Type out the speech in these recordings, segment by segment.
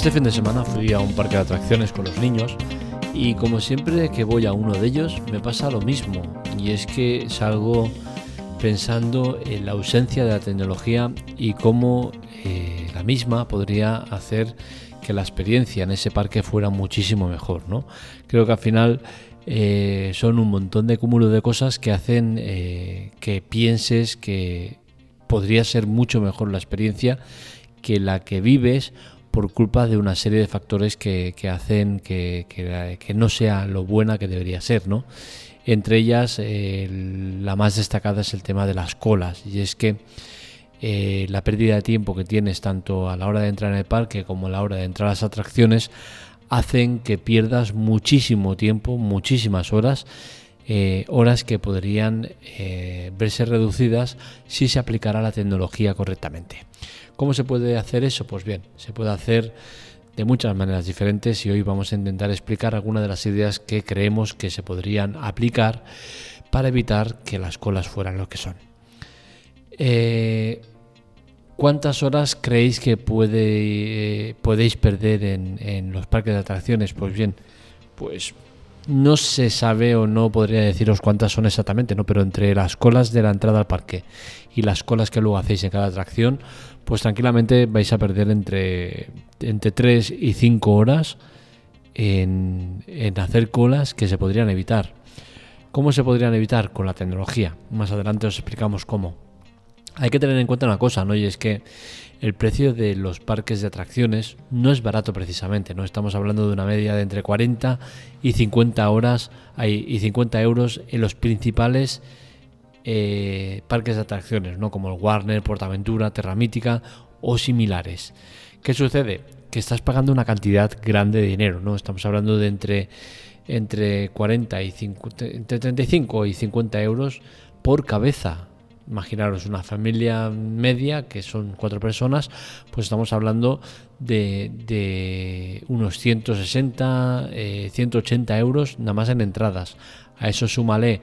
Este fin de semana fui a un parque de atracciones con los niños y como siempre que voy a uno de ellos me pasa lo mismo y es que salgo pensando en la ausencia de la tecnología y cómo eh, la misma podría hacer que la experiencia en ese parque fuera muchísimo mejor. ¿no? Creo que al final eh, son un montón de cúmulo de cosas que hacen eh, que pienses que podría ser mucho mejor la experiencia que la que vives por culpa de una serie de factores que, hacen que, no sea lo buena que debería ser, ¿no? Entre ellas, la más destacada es el tema de las colas, y es que eh, la pérdida de tiempo que tienes tanto a la hora de entrar en el parque como a la hora de entrar a las atracciones hacen que pierdas muchísimo tiempo, muchísimas horas, eh, horas que podrían eh, verse reducidas si se aplicara la tecnología correctamente. ¿Cómo se puede hacer eso? Pues bien, se puede hacer de muchas maneras diferentes y hoy vamos a intentar explicar algunas de las ideas que creemos que se podrían aplicar para evitar que las colas fueran lo que son. Eh, ¿Cuántas horas creéis que puede, eh, podéis perder en, los parques de atracciones? Pues bien, pues no se sabe o no podría deciros cuántas son exactamente, ¿no? Pero entre las colas de la entrada al parque y las colas que luego hacéis en cada atracción, pues tranquilamente vais a perder entre, entre 3 y 5 horas en, en hacer colas que se podrían evitar. ¿Cómo se podrían evitar? Con la tecnología. Más adelante os explicamos cómo. Hay que tener en cuenta una cosa, ¿no? Y es que el precio de los parques de atracciones no es barato precisamente, ¿no? Estamos hablando de una media de entre 40 y 50 horas y 50 euros en los principales eh, parques de atracciones, ¿no? Como el Warner, Portaventura, Terra Mítica o similares. ¿Qué sucede? Que estás pagando una cantidad grande de dinero, ¿no? Estamos hablando de entre, entre 40 y 50, entre 35 y 50 euros por cabeza imaginaros una familia media, que son cuatro personas, pues estamos hablando de, unos 160, 180 eh, euros nada más en entradas. A eso súmale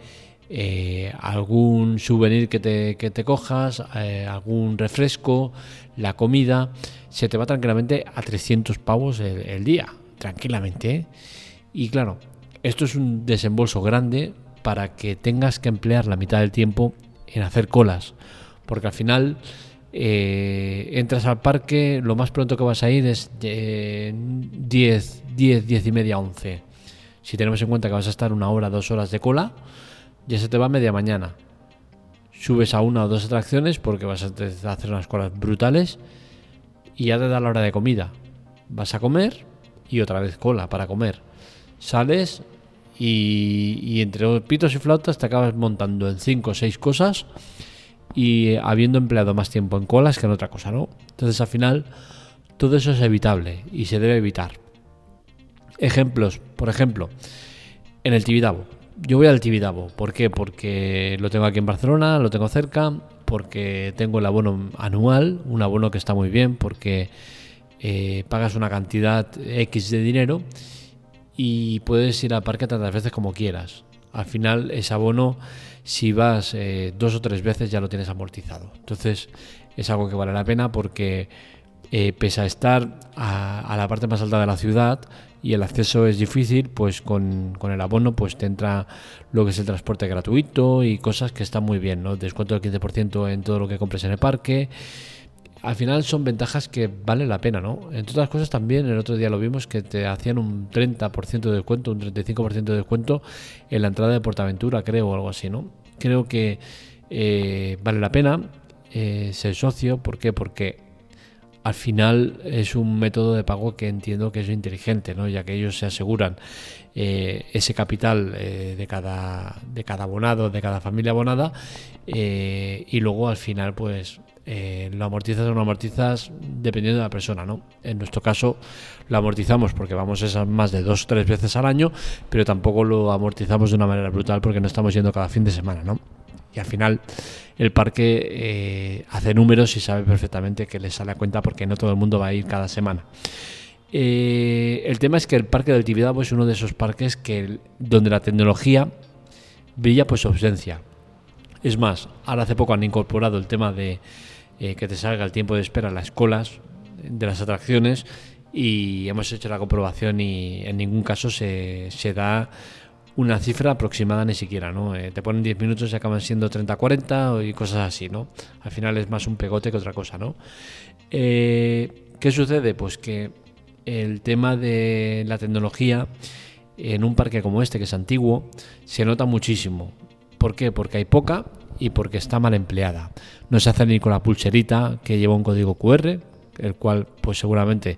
eh, algún souvenir que te, que te cojas, eh, algún refresco, la comida, se te va tranquilamente a 300 pavos el, día, tranquilamente. Y claro, esto es un desembolso grande para que tengas que emplear la mitad del tiempo en hacer colas, porque al final eh, entras al parque, lo más pronto que vas a ir es 10, 10, 10 y media, 11. Si tenemos en cuenta que vas a estar una hora, dos horas de cola, ya se te va media mañana. Subes a una o dos atracciones porque vas a hacer unas colas brutales y ya te da la hora de comida. Vas a comer y otra vez cola para comer. Sales, y, entre pitos y flautas te acabas montando en 5 o 6 cosas y habiendo empleado más tiempo en colas que en otra cosa, ¿no? Entonces al final todo eso es evitable y se debe evitar. Ejemplos, por ejemplo, en el Tibidabo. Yo voy al Tibidabo, ¿por qué? Porque lo tengo aquí en Barcelona, lo tengo cerca, porque tengo el abono anual, un abono que está muy bien, porque eh, pagas una cantidad X de dinero y puedes ir al parque tantas veces como quieras. Al final ese abono, si vas eh, dos o tres veces ya lo tienes amortizado. Entonces es algo que vale la pena porque eh, pese a estar a, la parte más alta de la ciudad y el acceso es difícil, pues con, con, el abono pues te entra lo que es el transporte gratuito y cosas que están muy bien, ¿no? Descuento del 15% en todo lo que compres en el parque al final son ventajas que vale la pena, ¿no? Entre otras cosas también, el otro día lo vimos, que te hacían un 30% de descuento, un 35% de descuento en la entrada de Portaventura, creo, o algo así, ¿no? Creo que eh, vale la pena eh, ser socio, ¿por qué? Porque al final es un método de pago que entiendo que es inteligente, ¿no? ya que ellos se aseguran eh, ese capital de, cada, de cada abonado, de cada familia abonada, y luego al final pues eh, lo amortizas o no amortizas dependiendo de la persona, ¿no? En nuestro caso lo amortizamos porque vamos esas más de dos o tres veces al año, pero tampoco lo amortizamos de una manera brutal porque no estamos yendo cada fin de semana, ¿no? Y al final el parque eh, hace números y sabe perfectamente que le sale a cuenta porque no todo el mundo va a ir cada semana. Eh, el tema es que el parque de Tibidabo es uno de esos parques que donde la tecnología brilla por su ausencia. Es más, ahora hace poco han incorporado el tema de eh, que te salga el tiempo de espera las colas de las atracciones y hemos hecho la comprobación y en ningún caso se, se da una cifra aproximada ni siquiera, ¿no? Eh, te ponen 10 minutos y acaban siendo 30-40 y cosas así, ¿no? Al final es más un pegote que otra cosa, ¿no? Eh, ¿Qué sucede? Pues que el tema de la tecnología en un parque como este, que es antiguo, se nota muchísimo. ¿Por qué? Porque hay poca y porque está mal empleada. No se hace ni con la pulserita que lleva un código QR, el cual pues seguramente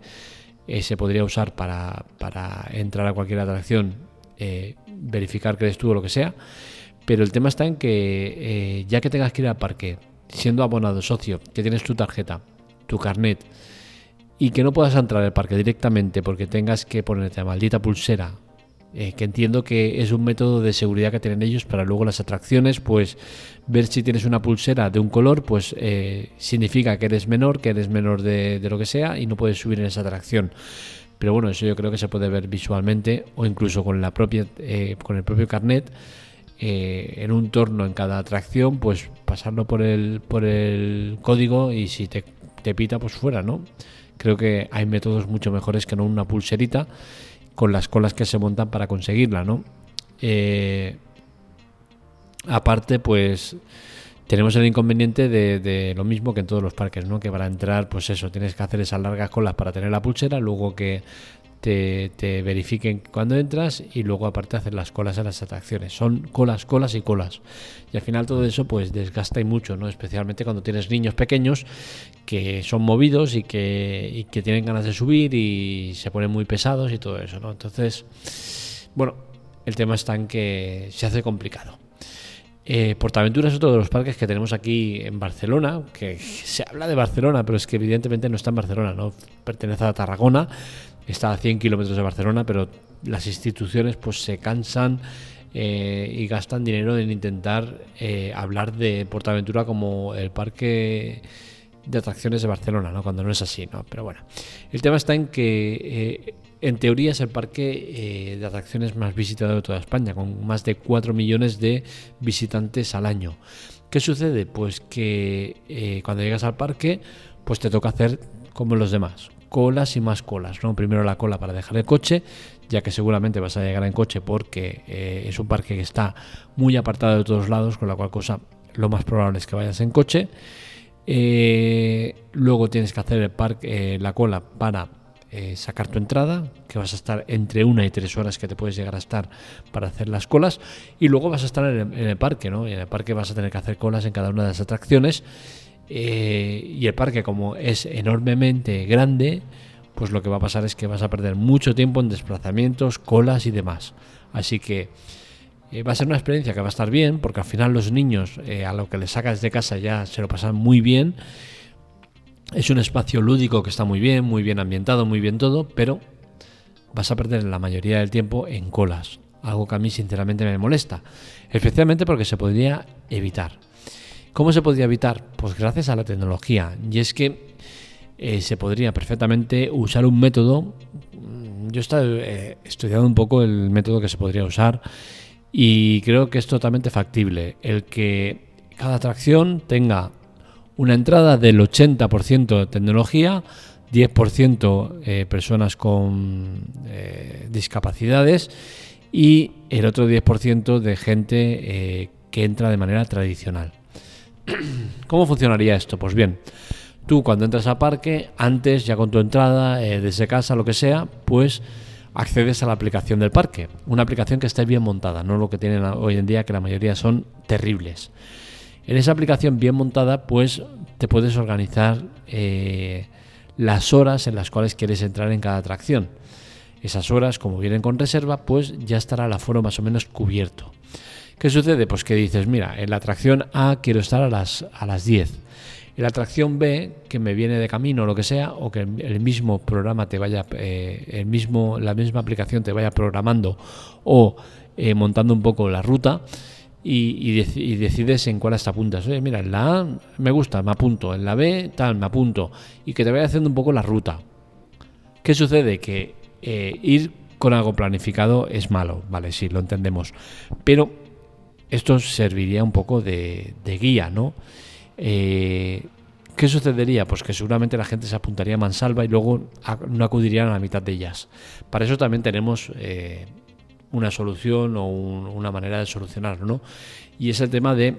eh, se podría usar para, entrar a cualquier atracción, verificar que eres tú o lo que sea. Pero el tema está en que eh, ya que tengas que ir al parque, siendo abonado socio, que tienes tu tarjeta, tu carnet, y que no puedas entrar al parque directamente porque tengas que ponerte la maldita pulsera eh, que entiendo que es un método de seguridad que tienen ellos para luego las atracciones, pues ver si tienes una pulsera de un color, pues eh, significa que eres menor, que eres menor de, lo que sea y no puedes subir en esa atracción. Pero bueno, eso yo creo que se puede ver visualmente o incluso con la propia, eh, con el propio carnet. en un torno en cada atracción, pues pasarlo por el, por el código y si te, te pita, pues fuera, ¿no? Creo que hay métodos mucho mejores que no una pulserita con las colas que se montan para conseguirla, ¿no? Eh, aparte, pues tenemos el inconveniente de, lo mismo que en todos los parques, ¿no? Que para entrar, pues eso, tienes que hacer esas largas colas para tener la pulsera, luego que te, verifiquen cuando entras y luego aparte hacer las colas en las atracciones. Son colas, colas y colas. Y al final todo eso pues desgasta y mucho, ¿no? Especialmente cuando tienes niños pequeños que son movidos y que, que tienen ganas de subir y se ponen muy pesados y todo eso, ¿no? Entonces, bueno, el tema está en que se hace complicado. Eh, Portaventura es otro de los parques que tenemos aquí en Barcelona, que se habla de Barcelona, pero es que evidentemente no está en Barcelona, no pertenece a Tarragona, está a 100 kilómetros de Barcelona, pero las instituciones pues se cansan eh, y gastan dinero en intentar eh, hablar de Portaventura como el parque de atracciones de Barcelona, ¿no? cuando no es así. ¿no? Pero bueno, el tema está en que eh, en teoría es el parque de atracciones más visitado de toda España, con más de 4 millones de visitantes al año. ¿Qué sucede? Pues que cuando llegas al parque, pues te toca hacer como los demás, colas y más colas. Primero la cola para dejar el coche, ya que seguramente vas a llegar en coche porque eh, es un parque que está muy apartado de todos lados, con la cual cosa lo más probable es que vayas en coche. Eh, luego tienes que hacer el parque, eh, la cola para sacar tu entrada, que vas a estar entre una y tres horas que te puedes llegar a estar para hacer las colas. Y luego vas a estar en el, en el parque, ¿no? Y en el parque vas a tener que hacer colas en cada una de las atracciones eh, y el parque como es enormemente grande, pues lo que va a pasar es que vas a perder mucho tiempo en desplazamientos, colas y demás. Así que eh, va a ser una experiencia que va a estar bien, porque al final los niños eh, a lo que les sacas de casa ya se lo pasan muy bien. Es un espacio lúdico que está muy bien, muy bien ambientado, muy bien todo, pero vas a perder la mayoría del tiempo en colas, algo que a mí sinceramente me molesta, especialmente porque se podría evitar. ¿Cómo se podría evitar? Pues gracias a la tecnología. Y es que eh, se podría perfectamente usar un método. Mm, yo he estado eh, estudiando un poco el método que se podría usar y creo que es totalmente factible. El que cada atracción tenga una entrada del 80% de tecnología, 10% eh, personas con discapacidades y el otro 10% de gente que entra de manera tradicional. ¿Cómo funcionaría esto? Pues bien, tú cuando entras al parque, antes ya con tu entrada, eh, desde casa, lo que sea, pues accedes a la aplicación del parque. Una aplicación que esté bien montada, no lo que tienen hoy en día, que la mayoría son terribles. En esa aplicación bien montada, pues te puedes organizar eh, las horas en las cuales quieres entrar en cada atracción. Esas horas, como vienen con reserva, pues ya estará el aforo más o menos cubierto. ¿Qué sucede? Pues que dices, mira, en la atracción A quiero estar a las, a las 10. En la atracción B, que me viene de camino o lo que sea, o que el mismo programa te vaya, eh, el mismo, la misma aplicación te vaya programando o eh, montando un poco la ruta y, decides en cuál te apuntas. Oye, mira, en la A me gusta, me apunto, en la B tal, me apunto, y que te vaya haciendo un poco la ruta. ¿Qué sucede? Que eh, ir con algo planificado es malo, vale, sí, lo entendemos, pero esto serviría un poco de, guía, ¿no? Eh, ¿Qué sucedería? Pues que seguramente la gente se apuntaría a mansalva y luego no acudirían a la mitad de ellas. Para eso también tenemos eh, una solución o una manera de solucionarlo, ¿no? Y es el tema de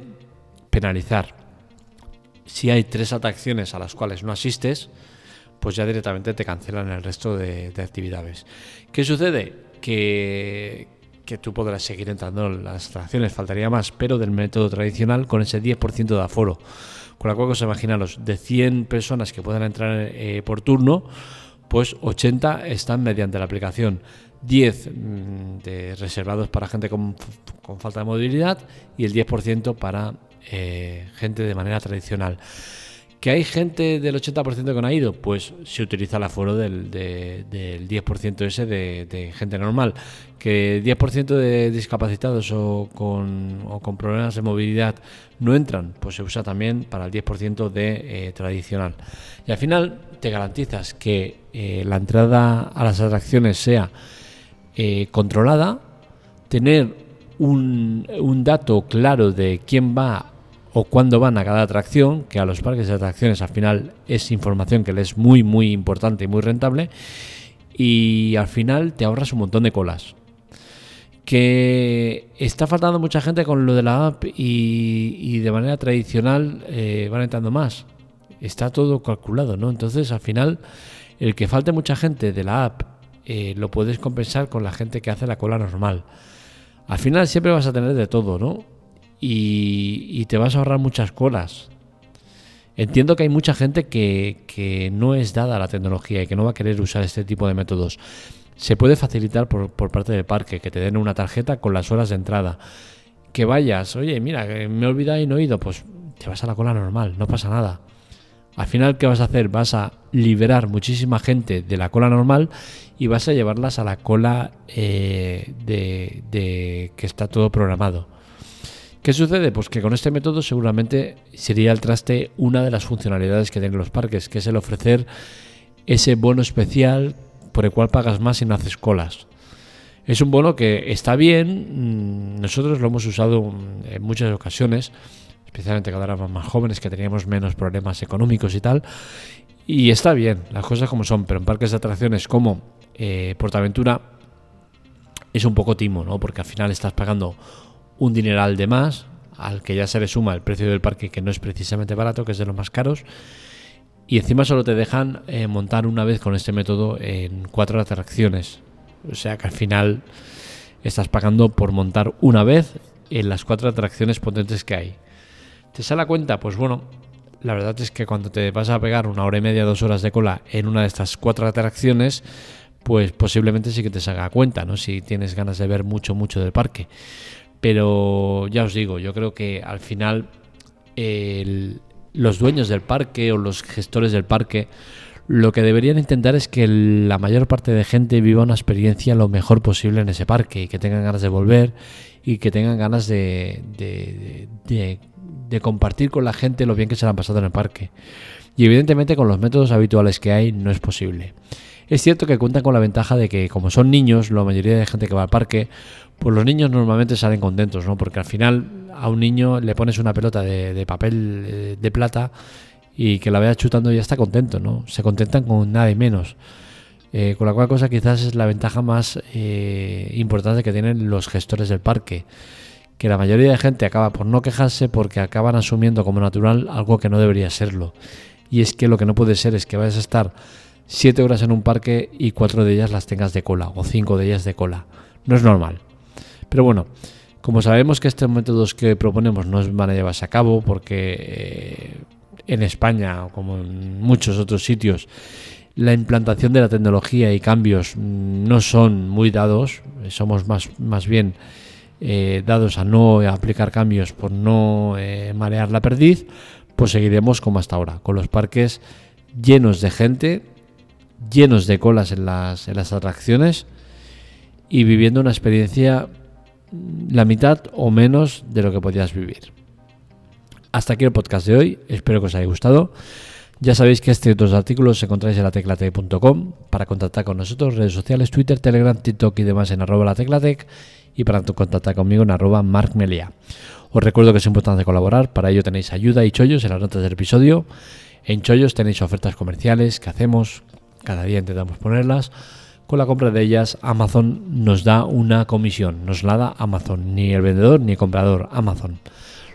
penalizar. Si hay tres atracciones a las cuales no asistes, pues ya directamente te cancelan el resto de, actividades. ¿Qué sucede? Que, que tú podrás seguir entrando en las atracciones, faltaría más, pero del método tradicional con ese 10% de aforo. Con la cual, os imaginaros, de 100 personas que puedan entrar eh, por turno, pues 80 están mediante la aplicación. 10 mm, de reservados para gente con, falta de movilidad y el 10% para eh, gente de manera tradicional. ¿Que hay gente del 80% que no ha ido? Pues se utiliza el aforo del, 10% ese de, gente normal. ¿Que 10% de discapacitados o con, problemas de movilidad no entran? Pues se usa también para el 10% de eh, tradicional. Y al final te garantizas que eh, la entrada a las atracciones sea eh, controlada, tener un, un dato claro de quién va o cuándo van a cada atracción, que a los parques de atracciones al final es información que les es muy muy importante y muy rentable, y al final te ahorras un montón de colas. Que está faltando mucha gente con lo de la app y, de manera tradicional eh, van entrando más. Está todo calculado, ¿no? Entonces al final el que falte mucha gente de la app eh, lo puedes compensar con la gente que hace la cola normal. Al final siempre vas a tener de todo, ¿no? Y, te vas a ahorrar muchas colas. Entiendo que hay mucha gente que, no es dada a la tecnología y que no va a querer usar este tipo de métodos. Se puede facilitar por, parte del parque, que te den una tarjeta con las horas de entrada. Que vayas, oye, mira, me he olvidado y no he ido, pues te vas a la cola normal, no pasa nada. Al final, ¿qué vas a hacer? Vas a liberar muchísima gente de la cola normal y vas a llevarlas a la cola eh, de que está todo programado. ¿Qué sucede? Pues que con este método seguramente sería el traste una de las funcionalidades que tienen los parques, que es el ofrecer ese bono especial por el cual pagas más y no haces colas. Es un bono que está bien, mm, nosotros lo hemos usado en muchas ocasiones, especialmente cuando éramos más jóvenes, que teníamos menos problemas económicos y tal, y está bien, las cosas como son, pero en parques de atracciones como eh, Portaventura es un poco timo, ¿no? Porque al final estás pagando un dineral de más, al que ya se le suma el precio del parque, que no es precisamente barato, que es de los más caros. Y encima solo te dejan eh, montar una vez con este método en cuatro atracciones. O sea que al final estás pagando por montar una vez en las cuatro atracciones potentes que hay. ¿Te sale cuenta? Pues bueno, la verdad es que cuando te vas a pegar una hora y media, dos horas de cola en una de estas cuatro atracciones, pues posiblemente sí que te salga cuenta, ¿no? Si tienes ganas de ver mucho, mucho del parque. Pero ya os digo, yo creo que al final los dueños del parque o los gestores del parque lo que deberían intentar es que la mayor parte de gente viva una experiencia lo mejor posible en ese parque y que tengan ganas de volver y que tengan ganas de, de, compartir con la gente lo bien que se han pasado en el parque. Y evidentemente con los métodos habituales que hay no es posible. Es cierto que cuentan con la ventaja de que como son niños, la mayoría de gente que va al parque, pues los niños normalmente salen contentos, ¿no? Porque al final a un niño le pones una pelota de, papel eh, de plata y que la vea chutando y ya está contento, ¿no? Se contentan con nada y menos. Eh, con la cual cosa quizás es la ventaja más eh, importante que tienen los gestores del parque. Que la mayoría de gente acaba por no quejarse porque acaban asumiendo como natural algo que no debería serlo. Y es que lo que no puede ser es que vayas a estar siete horas en un parque y cuatro de ellas las tengas de cola o cinco de ellas de cola. No es normal. Pero bueno, como sabemos que estos métodos que proponemos no van a llevarse a cabo porque eh, en España, como en muchos otros sitios, la implantación de la tecnología y cambios no son muy dados, somos más, más bien eh, dados a no aplicar cambios por no eh, marear la perdiz, pues seguiremos como hasta ahora, con los parques llenos de gente, llenos de colas en las, en las atracciones y viviendo una experiencia la mitad o menos de lo que podías vivir. Hasta aquí el podcast de hoy, espero que os haya gustado. Ya sabéis que este y otros artículos se encontráis en lateclatec.com para contactar con nosotros, redes sociales, Twitter, Telegram, TikTok y demás en arroba lateclatec y para contactar conmigo en arroba markmelia. Os recuerdo que es importante colaborar, para ello tenéis ayuda y chollos en las notas del episodio En Chollos tenéis ofertas comerciales que hacemos, cada día intentamos ponerlas. Con la compra de ellas, Amazon nos da una comisión, nos la da Amazon, ni el vendedor ni el comprador, Amazon.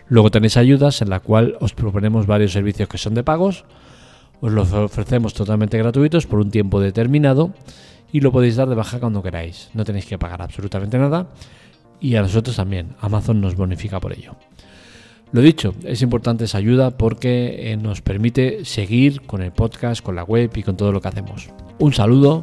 Luego tenéis ayudas en la cual os proponemos varios servicios que son de pagos, os los ofrecemos totalmente gratuitos por un tiempo determinado y lo podéis dar de baja cuando queráis. No tenéis que pagar absolutamente nada y a nosotros también. Amazon nos bonifica por ello. Lo dicho, es importante esa ayuda porque eh, nos permite seguir con el podcast, con la web y con todo lo que hacemos. Un saludo,